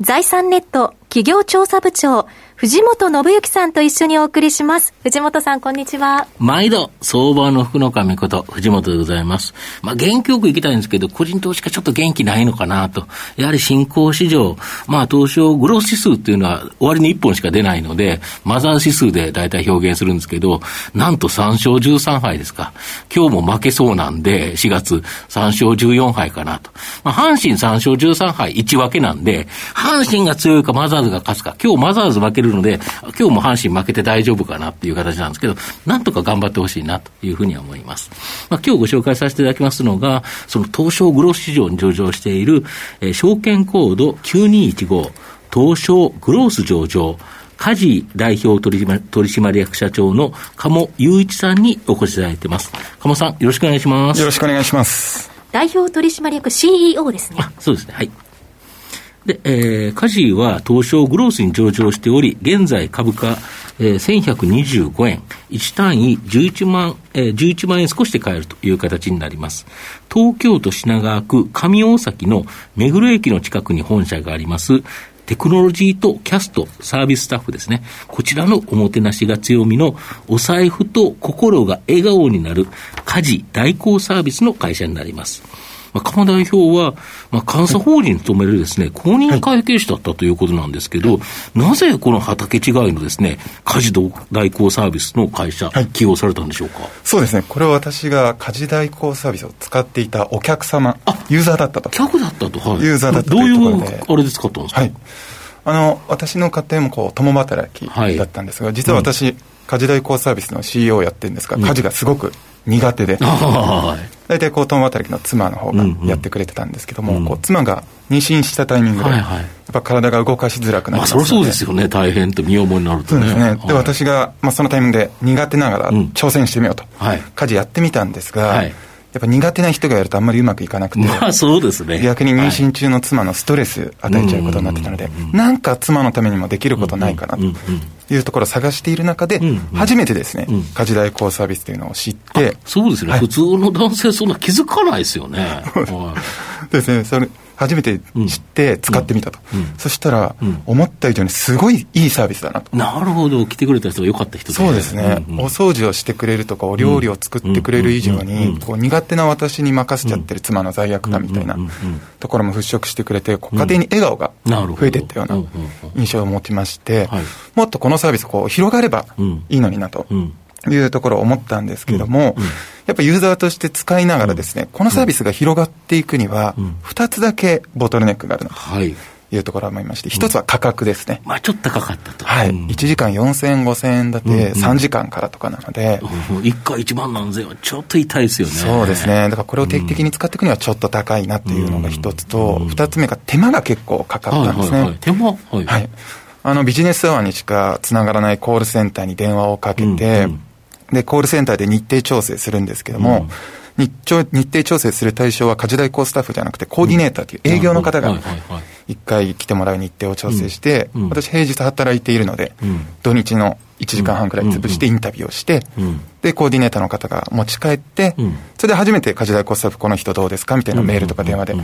財産ネット企業調査部長藤本信之さんと一緒にお送りします。藤本さん、こんにちは。毎度、相場の福の神こと、藤本でございます。まあ、元気よく行きたいんですけど、個人投資家ちょっと元気ないのかなと。やはり新興市場、まあ、東証グロス指数っていうのは終わりに1本しか出ないので、マザー指数で大体表現するんですけど、なんと3勝13敗ですか。今日も負けそうなんで、4月3勝14敗かなと。まあ、阪神3勝13敗1分けなんで、阪神が強いかマザーズが勝つか。今日マザーズ負けるるので、今日も阪神負けて大丈夫かなっていう形なんですけど、なんとか頑張ってほしいなというふうには思います。まあ、今日ご紹介させていただきますのが、その東証グロース市場に上場している、えー、証券コード9215、東証グロース上場、梶代表取締取締役社長の鴨雄一さんにお越しいただいてます。鴨さん、よろしくお願いします。よろしくお願いします。代表取締役 CEO ですね。そうですね。はい。で、えー、カジは東証グロースに上場しており、現在株価、えー、1125円、1単位11万、えー、11万円少しで買えるという形になります。東京都品川区上大崎の目黒駅の近くに本社があります、テクノロジーとキャスト、サービススタッフですね。こちらのおもてなしが強みの、お財布と心が笑顔になる家事代行サービスの会社になります。まあ、鴨代表は、まあ、監査法人に勤めるですね、公認会計士だったということなんですけど、はい、なぜこの畑違いのですね、家事代行サービスの会社、はい、起用されたんでしょうか？そうですね、これは私が家事代行サービスを使っていたお客様、ユーザーだったと。客だったと、はい。ユーザーだったというどういうあれで使ったんですか、はい、あの私の家庭もこう共働きだったんですが、実は私、うん、家事代行サービスの CEO をやってるんですが、家事がすごく苦手で、大体こう共働きの妻の方がやってくれてたんですけども、うん。うん、こう妻が妊娠したタイミングで、やっぱ体が動かしづらくなりますので、まあ、そそうですよね、大変と身重になるとね。そうですね、で私が、まあ、そのタイミングで苦手ながら挑戦してみようと、うんはい、家事やってみたんですが、はい。やっぱ苦手な人がやるとあんまりうまくいかなくて、まあそうですね。逆に妊娠中の妻のストレス与えちゃうことになってたので、なんか妻のためにもできることないかなというところを探している中で、初めてですね、家事代行サービスというのを知って、そうですね、普通の男性そんな気づかないですよね。ですね、それ初めて知って使ってみたと、そしたら、思った以上にすごいいいサービスだなと。なるほど、来てくれた人が良かった人そうですね、お掃除をしてくれるとか、お料理を作ってくれる以上に、こう苦手な私に任せちゃってる妻の罪悪感みたいなところも払拭してくれて、家庭に笑顔が増えていったような印象を持ちまして、もっとこのサービス、こう広がればいいのになと。いうところを思ったんですけれども、うんうん、やっぱユーザーとして使いながらですね、このサービスが広がっていくには、2つだけボトルネックがあるなと。いうところを思いまして、一つは価格ですね。まあちょっと高かったと。はい。1時間4000円、5000円だて、3時間からとかなので。1回1万何千はちょっと痛いですよね。そうですね。だからこれを定期的に使っていくにはちょっと高いなっていうのが一つと、二つ目が手間が結構かかったんですね。手間？はい。はい。あのビジネスアワーにしかつながらないコールセンターに電話をかけて、で、コールセンターで日程調整するんですけども、うん、日日程調整する対象は家事代行スタッフじゃなくて、コーディネーターという営業の方が、一回来てもらう日程を調整して、うん、私平日働いているので、うん、土日の1時間半くらい潰してインタビューをして、で、コーディネーターの方が持ち帰って、それで初めて家事代行スタッフこの人どうですかみたいなメールとか電話で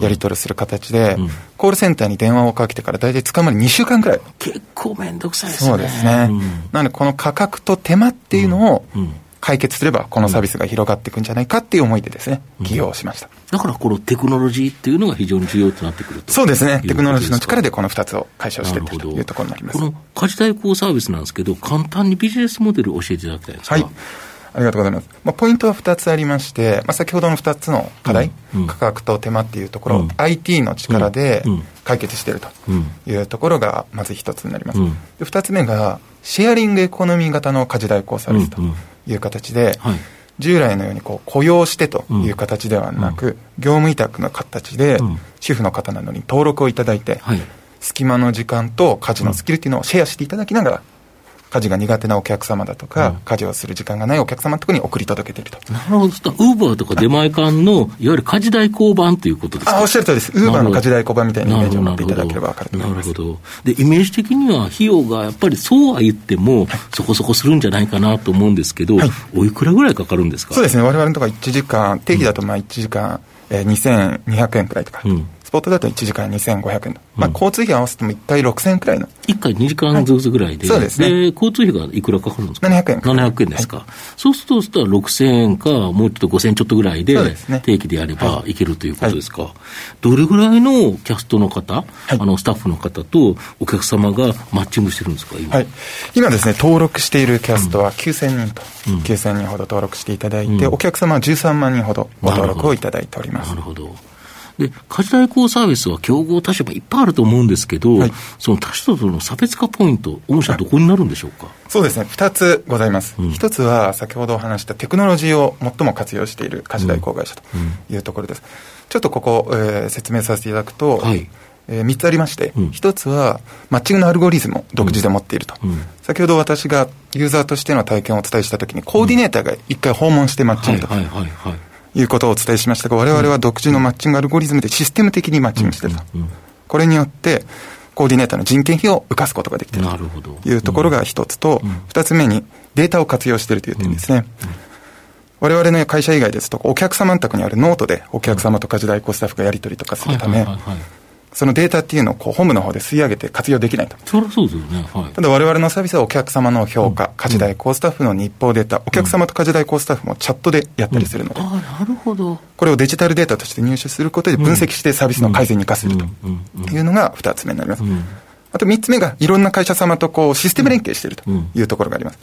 やり取りする形で、コールセンターに電話をかけてから大体使うまで2週間くらい。結構めんどくさいですね。そうですね。なのでこの価格と手間っていうのを、解決すれば、このサービスが広がっていくんじゃないかっていう思いでですね、起業しました。だからこのテクノロジーっていうのが非常に重要となってくるそうですね。テクノロジーの力でこの2つを解消していってというところになります。この家事代行サービスなんですけど、簡単にビジネスモデルを教えていただきたいんですか。はい。ありがとうございます。まあ、ポイントは2つありまして、まあ、先ほどの2つの課題、うん、価格と手間っていうところ、うん、IT の力で解決しているというところがまず1つになります。うん、で2つ目が、シェアリングエコノミー型の家事代行サービスという形で、はい、従来のようにこう雇用してという形ではなく、業務委託の形で、主婦の方などに登録をいただいて、はい、隙間の時間と家事のスキルっていうのをシェアしていただきながら、家事が苦手なお客様だとか、うん、家事をする時間がないお客様のところに送り届けていると。なるほど。ウーバーとか出前館の、いわゆる家事代行版ということですか？あ、おっしゃる通りです。ウーバーの家事代行版みたいなイメージを持っていただければ分かると思います。なるほど。で、イメージ的には費用がやっぱりそうは言っても、そこそこするんじゃないかなと思うんですけど、はい、おいくらぐらいかかるんですか？そうですね。我々のところ1時間、定期だとまあ1時間、えー、2200円くらいとか。うんスポットだと1時間2500円、まあ、交通費合わせても1回6000円くらいの。1回2時間ずつぐらいで、はい、そうですね。で、交通費がいくらかかるんですか ?700 円。700円ですか？はい、そうすると、そしたら6000円か、もうちょっと5000円ちょっとぐらいで、定期でやればいけるということですか？はい、どれぐらいのキャストの方、あの、スタッフの方とお客様がマッチングしてるんですか、今？はい。今ですね、登録しているキャストは9000人と、うん、9000人ほど登録していただいて、うん、お客様は13万人ほどご登録をいただいております。なるほど。で、家事代行サービスは競合他社もいっぱいあると思うんですけど、はい、その他社との差別化ポイント、御社どこになるんでしょうか？そうですね、2つございます。うん、1つは先ほどお話したテクノロジーを最も活用している家事代行会社というところです。うんうん、ちょっとここ、えー、説明させていただくと、はい。えー、3つありまして、うん、1つはマッチングのアルゴリズムを独自で持っていると、うん、先ほど私がユーザーとしての体験をお伝えしたときに、コーディネーターが1回訪問してマッチングと。はいうことをお伝えしましたが、われわれは独自のマッチングアルゴリズムでシステム的にマッチングしていると。これによって、コーディネーターの人件費を浮かすことができているというところが一つと、二つ目にデータを活用しているという点ですね。我々の会社以外ですと、お客様宅にあるノートでお客様と家事代行スタッフがやり取りとかするため、そのデータっていうのをこう本部の方で吸い上げて活用できないと。そりゃそうですよね。はい、ただ我々のサービスはお客様の評価、家事代行スタッフの日報データ、お客様と家事代行スタッフもチャットでやったりするので、うん、あなるほど。これをデジタルデータとして入手することで分析してサービスの改善に生かせるというのが2つ目になります。あと3つ目がいろんな会社様とこうシステム連携しているというところがあります。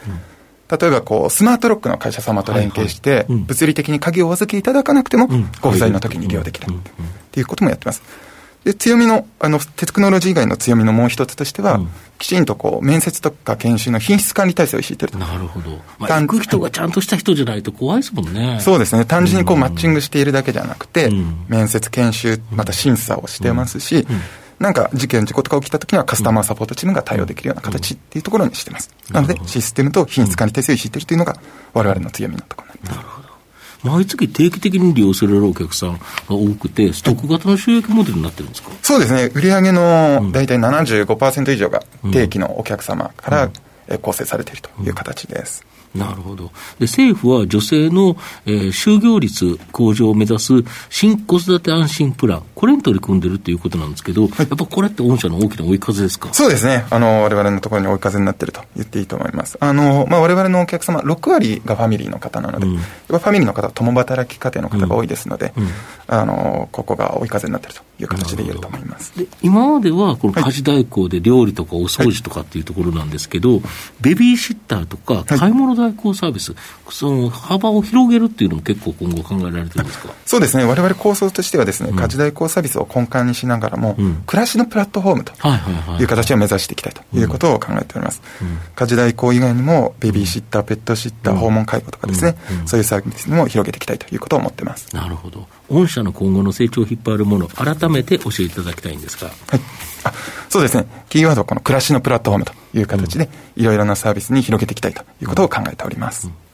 例えばこう、スマートロックの会社様と連携して、物理的に鍵をお預けいただかなくても、ご不在の時に利用できるということもやってます。で、強みの、あの、テクノロジー以外の強みのもう一つとしては、うん、きちんとこう、面接とか研修の品質管理体制を敷いてると。なるほど。まあ、行く人がちゃんとした人じゃないと怖いですもんね。そうですね。単純にこう、マッチングしているだけじゃなくて、うん、面接、研修、また審査をしてますし、うんなんか事件、事故とか起きたときにはカスタマーサポートチームが対応できるような形っていうところにしてます。なので、システムと品質管理体制を敷いているというのが、われの強みのところになります。なるほど。毎月定期的に利用されるお客さんが多くて、ストック型の収益モデルになってるんですか、そうですね、売上の大体75%以上が定期のお客様から構成されているという形です。うんうんなるほど。で、政府は女性の、えー、就業率向上を目指す新子育て安心プラン、これに取り組んでるということなんですけど、はい、やっぱこれって御社の大きな追い風ですか？そうですね。あの、我々のところに追い風になってると言っていいと思います。あの、まあ、我々のお客様、6割がファミリーの方なので、うん、ファミリーの方は共働き家庭の方が多いですので、うんうん、あの、ここが追い風になってるという形で言えると思います。で今までは、この家事代行で料理とかお掃除とかっていうところなんですけど、はい、ベビーシッターとか買い物代行サービス、はいその幅を広げるっていうのも結構今後考えられてるんですか？そうですね、われわれ構想としてはですね、家事代行サービスを根幹にしながらも、うん、暮らしのプラットフォームという形を目指していきたいということを考えております。うん、家事代行以外にも、ベビーシッター、ペットシッター、訪問介護とかですね、そういうサービスにも広げていきたいということを思ってます。なるほど。御社の今後の成長を引っ張るもの、改めて教えていただきたいんですが。はい。あそうですね。キーワードはこの暮らしのプラットフォームという形で、いろいろなサービスに広げていきたいということを考えております。うん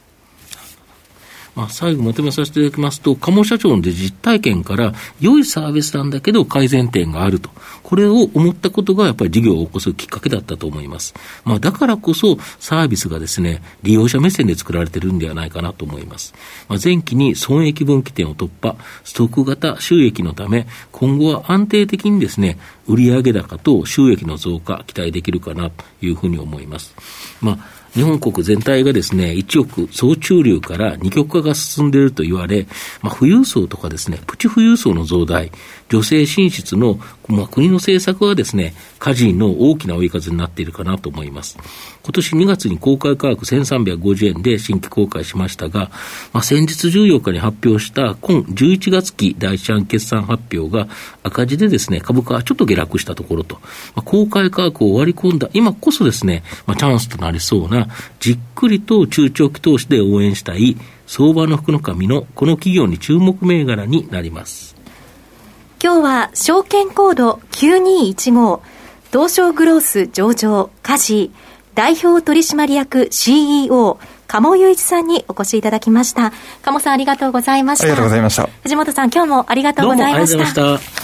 まあ、最後まとめさせていただきますと、鴨社長の実体験から、良いサービスなんだけど改善点があると。これを思ったことがやっぱり事業を起こすきっかけだったと思います。まあ、だからこそサービスがですね、利用者目線で作られてるんではないかなと思います。まあ、前期に損益分岐点を突破、ストック型収益のため、今後は安定的にですね、売上高と収益の増加期待できるかなというふうに思います。まあ日本国全体がですね、1億総中流から二極化が進んでいると言われ、まあ、富裕層とかですね、プチ富裕層の増大、女性進出の、まあ、国の政策はですね、家事の大きな追い風になっているかなと思います。今年2月に公開価格1350円で新規公開しましたが、まあ、先日14日に発表した今11月期第一案決算発表が赤字でですね、株価はちょっと下落したところと、まあ、公開価格を割り込んだ今こそですね、まあ、チャンスとなりそうな、じっくりと中長期投資で応援したい相場の福の神のこの企業に注目銘柄になります。今日は証券コード9215東証グロース上場、カジ代表取締役 CEO、鴨雄一さんにお越しいただきました。鴨さんありがとうございました。ありがとうございました。藤本さん今日もありがとうございました。どうもありがとうございました。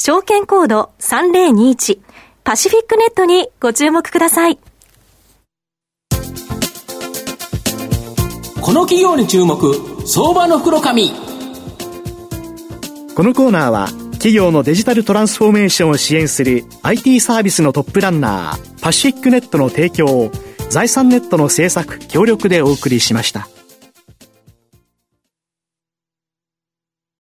証券コード3021パシフィックネットにご注目ください。この企業に注目、相場の袋紙。このコーナーは、企業のデジタルトランスフォーメーションを支援する IT サービスのトップランナー、パシフィックネットの提供を、財産ネットの制作、協力でお送りしました。